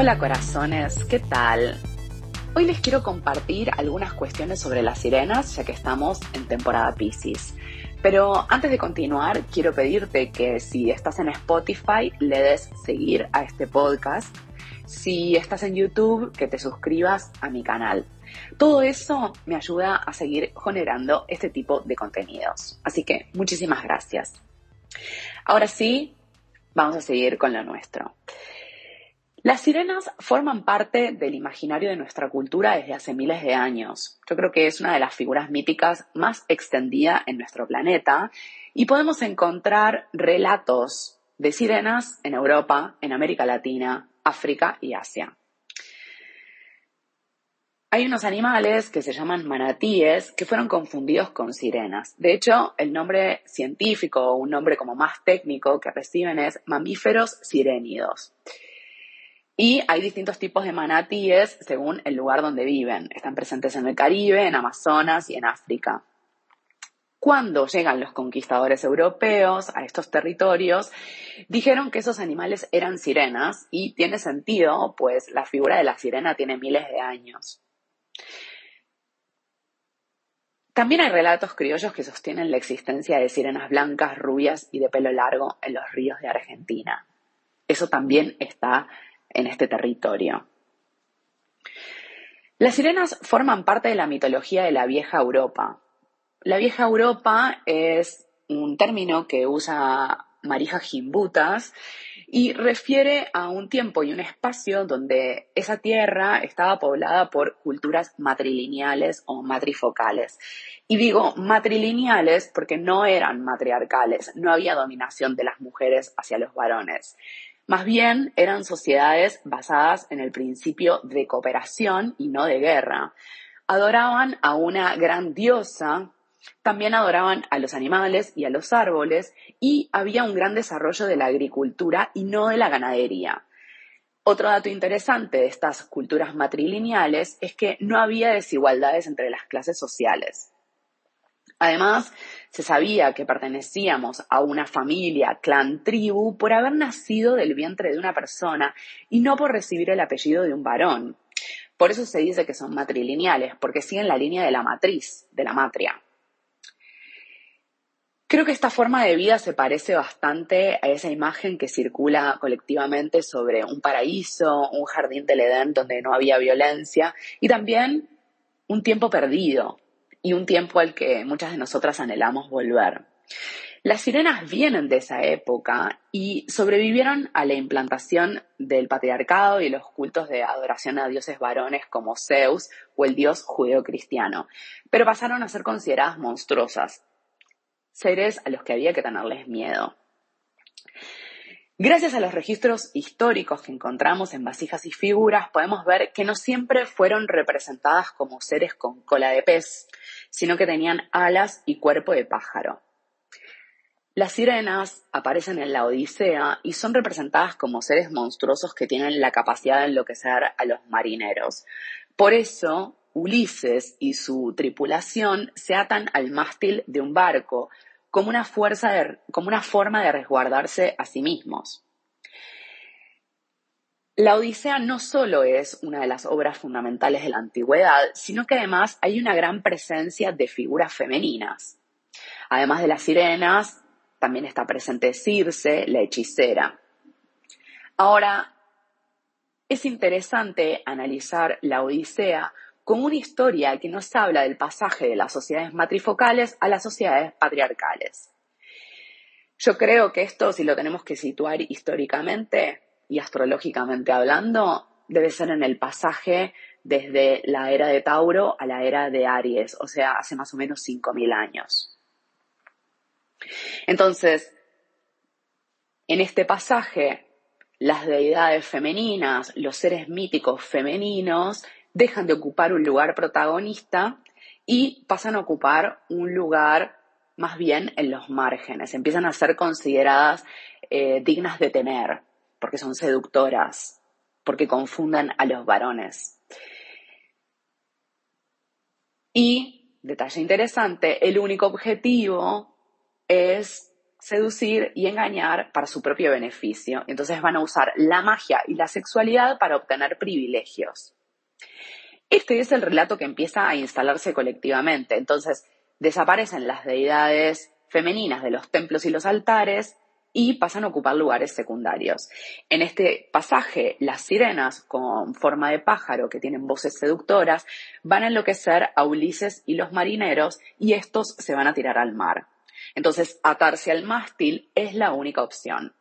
Hola corazones, ¿qué tal? Hoy les quiero compartir algunas cuestiones sobre las sirenas, ya que estamos en temporada Pisces. Pero antes de continuar, quiero pedirte que si estás en Spotify, le des seguir a este podcast. Si estás en YouTube, que te suscribas a mi canal. Todo eso me ayuda a seguir generando este tipo de contenidos. Así que muchísimas gracias. Ahora sí, vamos a seguir con lo nuestro. Las sirenas forman parte del imaginario de nuestra cultura desde hace miles de años. Yo creo que es una de las figuras míticas más extendida en nuestro planeta y podemos encontrar relatos de sirenas en Europa, en América Latina, África y Asia. Hay unos animales que se llaman manatíes que fueron confundidos con sirenas. De hecho, el nombre científico o un nombre como más técnico que reciben es mamíferos sirénidos. Y hay distintos tipos de manatíes según el lugar donde viven. Están presentes en el Caribe, en Amazonas y en África. Cuando llegan los conquistadores europeos a estos territorios, dijeron que esos animales eran sirenas y tiene sentido, pues la figura de la sirena tiene miles de años. También hay relatos criollos que sostienen la existencia de sirenas blancas, rubias y de pelo largo en los ríos de Argentina. Eso también está en este territorio. Las sirenas forman parte de la mitología de la vieja Europa. La vieja Europa es un término que usa Marija Gimbutas y refiere a un tiempo y un espacio donde esa tierra estaba poblada por culturas matrilineales o matrifocales. Y digo matrilineales porque no eran matriarcales, no había dominación de las mujeres hacia los varones. Más bien eran sociedades basadas en el principio de cooperación y no de guerra. Adoraban a una gran diosa, también adoraban a los animales y a los árboles y había un gran desarrollo de la agricultura y no de la ganadería. Otro dato interesante de estas culturas matrilineales es que no había desigualdades entre las clases sociales. Además, se sabía que pertenecíamos a una familia, clan, tribu, por haber nacido del vientre de una persona y no por recibir el apellido de un varón. Por eso se dice que son matrilineales, porque siguen la línea de la matriz, de la matria. Creo que esta forma de vida se parece bastante a esa imagen que circula colectivamente sobre un paraíso, un jardín del Edén donde no había violencia y también un tiempo perdido, y un tiempo al que muchas de nosotras anhelamos volver. Las sirenas vienen de esa época y sobrevivieron a la implantación del patriarcado y los cultos de adoración a dioses varones como Zeus o el dios judeocristiano, pero pasaron a ser consideradas monstruosas, seres a los que había que tenerles miedo. Gracias a los registros históricos que encontramos en vasijas y figuras, podemos ver que no siempre fueron representadas como seres con cola de pez, sino que tenían alas y cuerpo de pájaro. Las sirenas aparecen en la Odisea y son representadas como seres monstruosos que tienen la capacidad de enloquecer a los marineros. Por eso, Ulises y su tripulación se atan al mástil de un barco, como una, fuerza como una forma de resguardarse a sí mismos. La Odisea no solo es una de las obras fundamentales de la antigüedad, sino que además hay una gran presencia de figuras femeninas. Además de las sirenas, también está presente Circe, la hechicera. Ahora, es interesante analizar la Odisea como una historia que nos habla del pasaje de las sociedades matrifocales a las sociedades patriarcales. Yo creo que esto, si lo tenemos que situar históricamente y astrológicamente hablando, debe ser en el pasaje desde la era de Tauro a la era de Aries, o sea, hace más o menos 5.000 años. Entonces, en este pasaje, las deidades femeninas, los seres míticos femeninos, dejan de ocupar un lugar protagonista y pasan a ocupar un lugar más bien en los márgenes, empiezan a ser consideradas eh, dignas de tener, porque son seductoras, porque confunden a los varones. Y, detalle interesante, el único objetivo es seducir y engañar para su propio beneficio. Entonces van a usar la magia y la sexualidad para obtener privilegios. Este es el relato que empieza a instalarse colectivamente. Entonces desaparecen las deidades femeninas de los templos y los altares y pasan a ocupar lugares secundarios. En este pasaje, las sirenas con forma de pájaro que tienen voces seductoras van a enloquecer a Ulises y los marineros y estos se van a tirar al mar. Entonces, atarse al mástil es la única opción.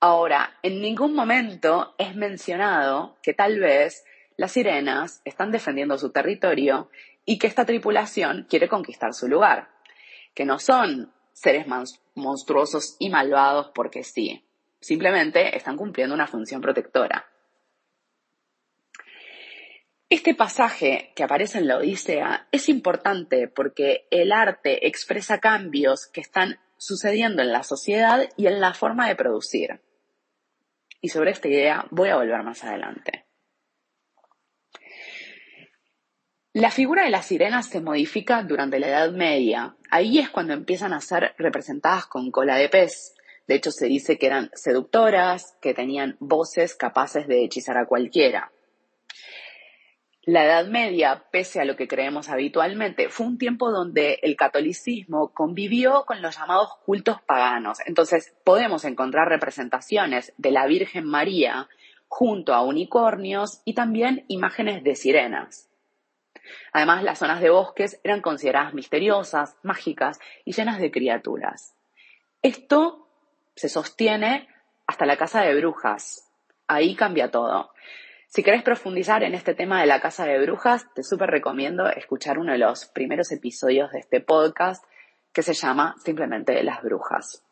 Ahora, en ningún momento es mencionado que tal vez las sirenas están defendiendo su territorio y que esta tripulación quiere conquistar su lugar, que no son seres monstruosos y malvados porque sí, simplemente están cumpliendo una función protectora. Este pasaje que aparece en la Odisea es importante porque el arte expresa cambios que están sucediendo en la sociedad y en la forma de producir. Y sobre esta idea voy a volver más adelante. La figura de las sirenas se modifica durante la Edad Media. Ahí es cuando empiezan a ser representadas con cola de pez. De hecho, se dice que eran seductoras, que tenían voces capaces de hechizar a cualquiera. La Edad Media, pese a lo que creemos habitualmente, fue un tiempo donde el catolicismo convivió con los llamados cultos paganos. Entonces, podemos encontrar representaciones de la Virgen María junto a unicornios y también imágenes de sirenas. Además, las zonas de bosques eran consideradas misteriosas, mágicas y llenas de criaturas. Esto se sostiene hasta la casa de brujas. Ahí cambia todo. Si querés profundizar en este tema de la casa de brujas, te súper recomiendo escuchar uno de los primeros episodios de este podcast que se llama simplemente Las Brujas.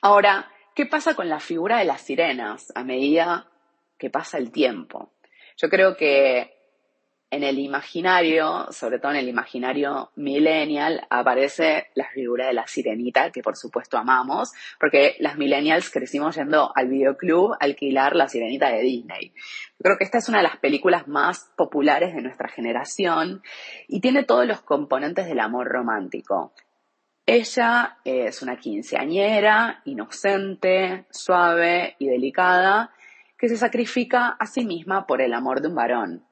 Ahora, ¿qué pasa con la figura de las sirenas a medida que pasa el tiempo? Yo creo que en el imaginario, sobre todo en el imaginario millennial, aparece la figura de la sirenita, que por supuesto amamos, porque las millennials crecimos yendo al videoclub a alquilar la sirenita de Disney. Yo creo que esta es una de las películas más populares de nuestra generación y tiene todos los componentes del amor romántico. Ella es una quinceañera, inocente, suave y delicada, que se sacrifica a sí misma por el amor de un varón.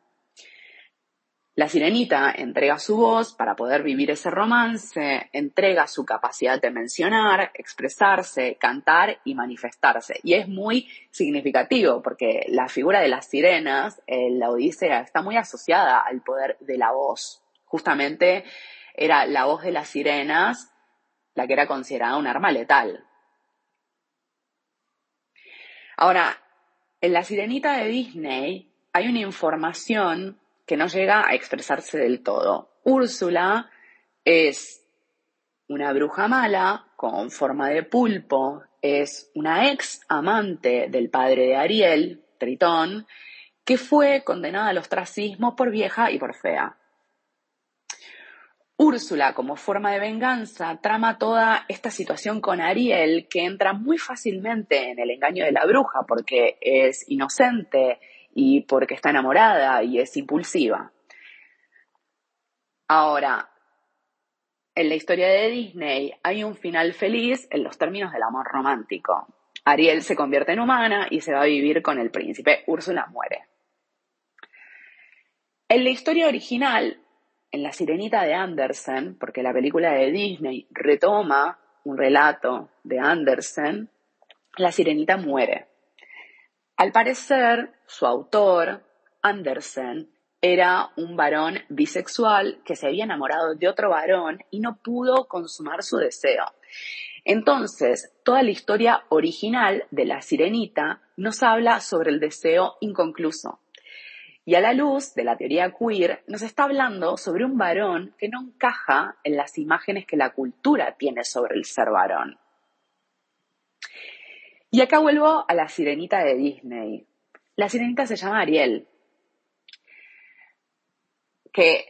La sirenita entrega su voz para poder vivir ese romance, entrega su capacidad de mencionar, expresarse, cantar y manifestarse. Y es muy significativo porque la figura de las sirenas en la Odisea está muy asociada al poder de la voz. Justamente era la voz de las sirenas la que era considerada un arma letal. Ahora, en la sirenita de Disney hay una información que no llega a expresarse del todo. Úrsula es una bruja mala con forma de pulpo, es una ex amante del padre de Ariel, Tritón, que fue condenada al ostracismo por vieja y por fea. Úrsula, como forma de venganza, trama toda esta situación con Ariel, que entra muy fácilmente en el engaño de la bruja porque es inocente y porque está enamorada y es impulsiva. Ahora, en la historia de Disney hay un final feliz en los términos del amor romántico. Ariel se convierte en humana y se va a vivir con el príncipe. Úrsula muere. En la historia original, en La Sirenita de Andersen, porque la película de Disney retoma un relato de Andersen, la Sirenita muere. Al parecer, su autor, Andersen, era un varón bisexual que se había enamorado de otro varón y no pudo consumar su deseo. Entonces, toda la historia original de la sirenita nos habla sobre el deseo inconcluso. Y a la luz de la teoría queer, nos está hablando sobre un varón que no encaja en las imágenes que la cultura tiene sobre el ser varón. Y acá vuelvo a la sirenita de Disney. La sirenita se llama Ariel, que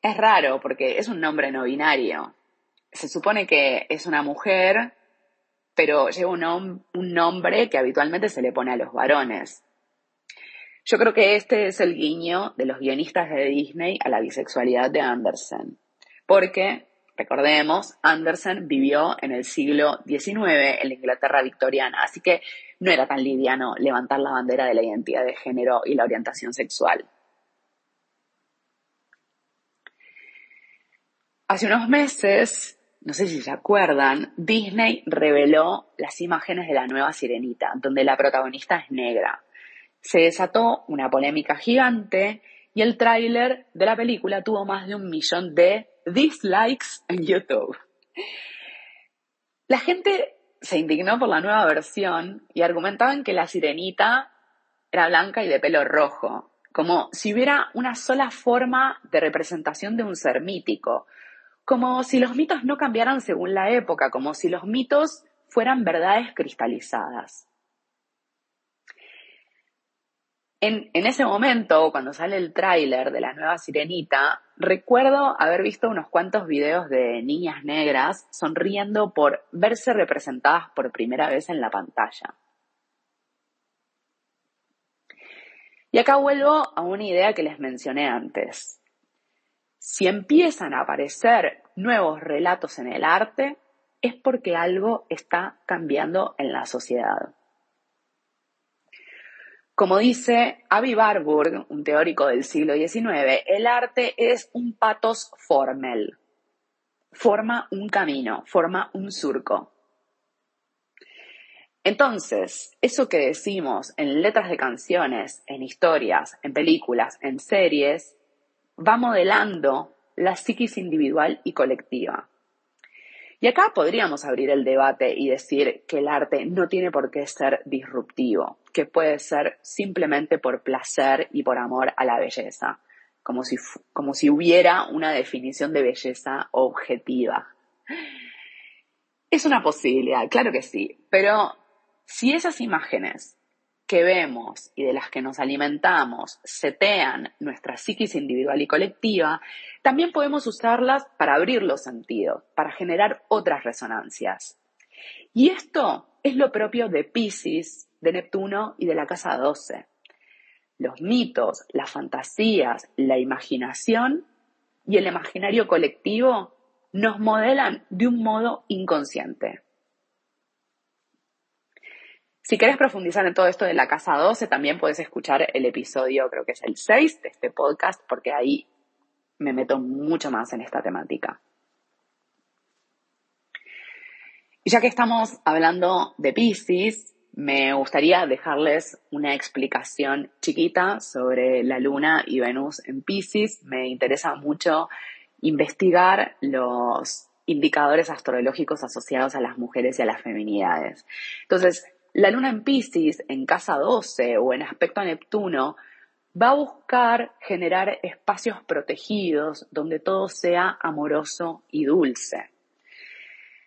es raro porque es un nombre no binario. Se supone que es una mujer, pero lleva un, nombre que habitualmente se le pone a los varones. Yo creo que este es el guiño de los guionistas de Disney a la bisexualidad de Andersen, porque recordemos, Andersen vivió en el siglo XIX en la Inglaterra victoriana, así que no era tan liviano levantar la bandera de la identidad de género y la orientación sexual. Hace unos meses, no sé si se acuerdan, Disney reveló las imágenes de la nueva Sirenita, donde la protagonista es negra. Se desató una polémica gigante y el tráiler de la película tuvo más de un millón de dislikes en YouTube. La gente se indignó por la nueva versión y argumentaban que la sirenita era blanca y de pelo rojo, como si hubiera una sola forma de representación de un ser mítico, como si los mitos no cambiaran según la época, como si los mitos fueran verdades cristalizadas. En, ese momento, cuando sale el tráiler de la nueva Sirenita, recuerdo haber visto unos cuantos videos de niñas negras sonriendo por verse representadas por primera vez en la pantalla. Y acá vuelvo a una idea que les mencioné antes. Si empiezan a aparecer nuevos relatos en el arte, es porque algo está cambiando en la sociedad. Como dice Avi Warburg, un teórico del siglo XIX, el arte es un patos formel. Forma un camino, forma un surco. Entonces, eso que decimos en letras de canciones, en historias, en películas, en series, va modelando la psiquis individual y colectiva. Y acá podríamos abrir el debate y decir que el arte no tiene por qué ser disruptivo, que puede ser simplemente por placer y por amor a la belleza, como si, como si hubiera una definición de belleza objetiva. Es una posibilidad, claro que sí, pero si esas imágenes que vemos y de las que nos alimentamos setean nuestra psiquis individual y colectiva, también podemos usarlas para abrir los sentidos, para generar otras resonancias. Y esto es lo propio de Pisces, de Neptuno y de la casa 12. Los mitos, las fantasías, la imaginación y el imaginario colectivo nos modelan de un modo inconsciente. Si quieres profundizar en todo esto de la casa 12, también puedes escuchar el episodio, creo que es el 6 de este podcast, porque ahí me meto mucho más en esta temática. Y ya que estamos hablando de Pisces, me gustaría dejarles una explicación chiquita sobre la luna y Venus en Pisces. Me interesa mucho investigar los indicadores astrológicos asociados a las mujeres y a las feminidades. Entonces, la luna en Pisces, en casa 12 o en aspecto a Neptuno, va a buscar generar espacios protegidos donde todo sea amoroso y dulce.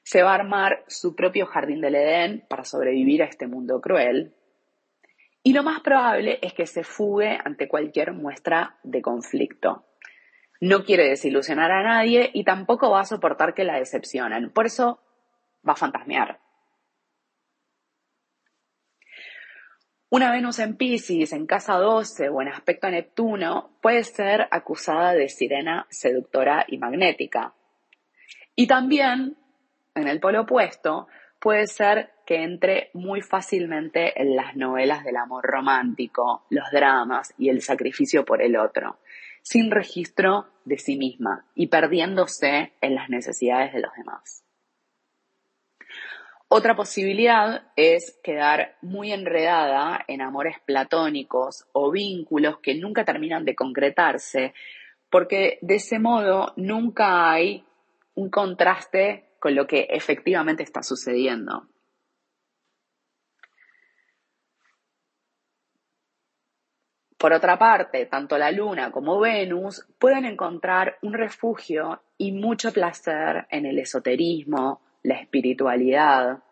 Se va a armar su propio jardín del Edén para sobrevivir a este mundo cruel. Y lo más probable es que se fugue ante cualquier muestra de conflicto. No quiere desilusionar a nadie y tampoco va a soportar que la decepcionen. Por eso va a fantasmear. Una Venus en Pisces, en casa 12 o en aspecto a Neptuno puede ser acusada de sirena seductora y magnética. Y también, en el polo opuesto, puede ser que entre muy fácilmente en las novelas del amor romántico, los dramas y el sacrificio por el otro, sin registro de sí misma y perdiéndose en las necesidades de los demás. Otra posibilidad es quedar muy enredada en amores platónicos o vínculos que nunca terminan de concretarse, porque de ese modo nunca hay un contraste con lo que efectivamente está sucediendo. Por otra parte, tanto la Luna como Venus pueden encontrar un refugio y mucho placer en el esoterismo, la espiritualidad,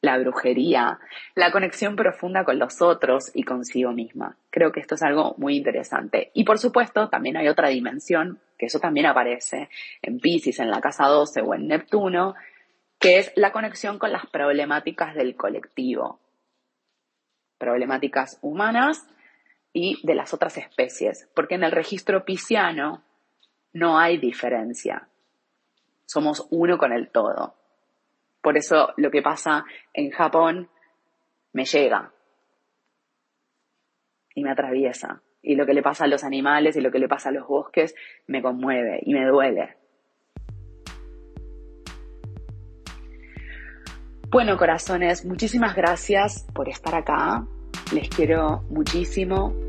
la brujería, la conexión profunda con los otros y consigo misma. Creo que esto es algo muy interesante. Y por supuesto, también hay otra dimensión, que eso también aparece en Pisces, en la casa 12 o en Neptuno, que es la conexión con las problemáticas del colectivo. Problemáticas humanas y de las otras especies, porque en el registro pisciano no hay diferencia somos uno con el todo. Por eso lo que pasa en Japón me llega y me atraviesa. Y lo que le pasa a los animales y lo que le pasa a los bosques me conmueve y me duele. Bueno, corazones, muchísimas gracias por estar acá. Les quiero muchísimo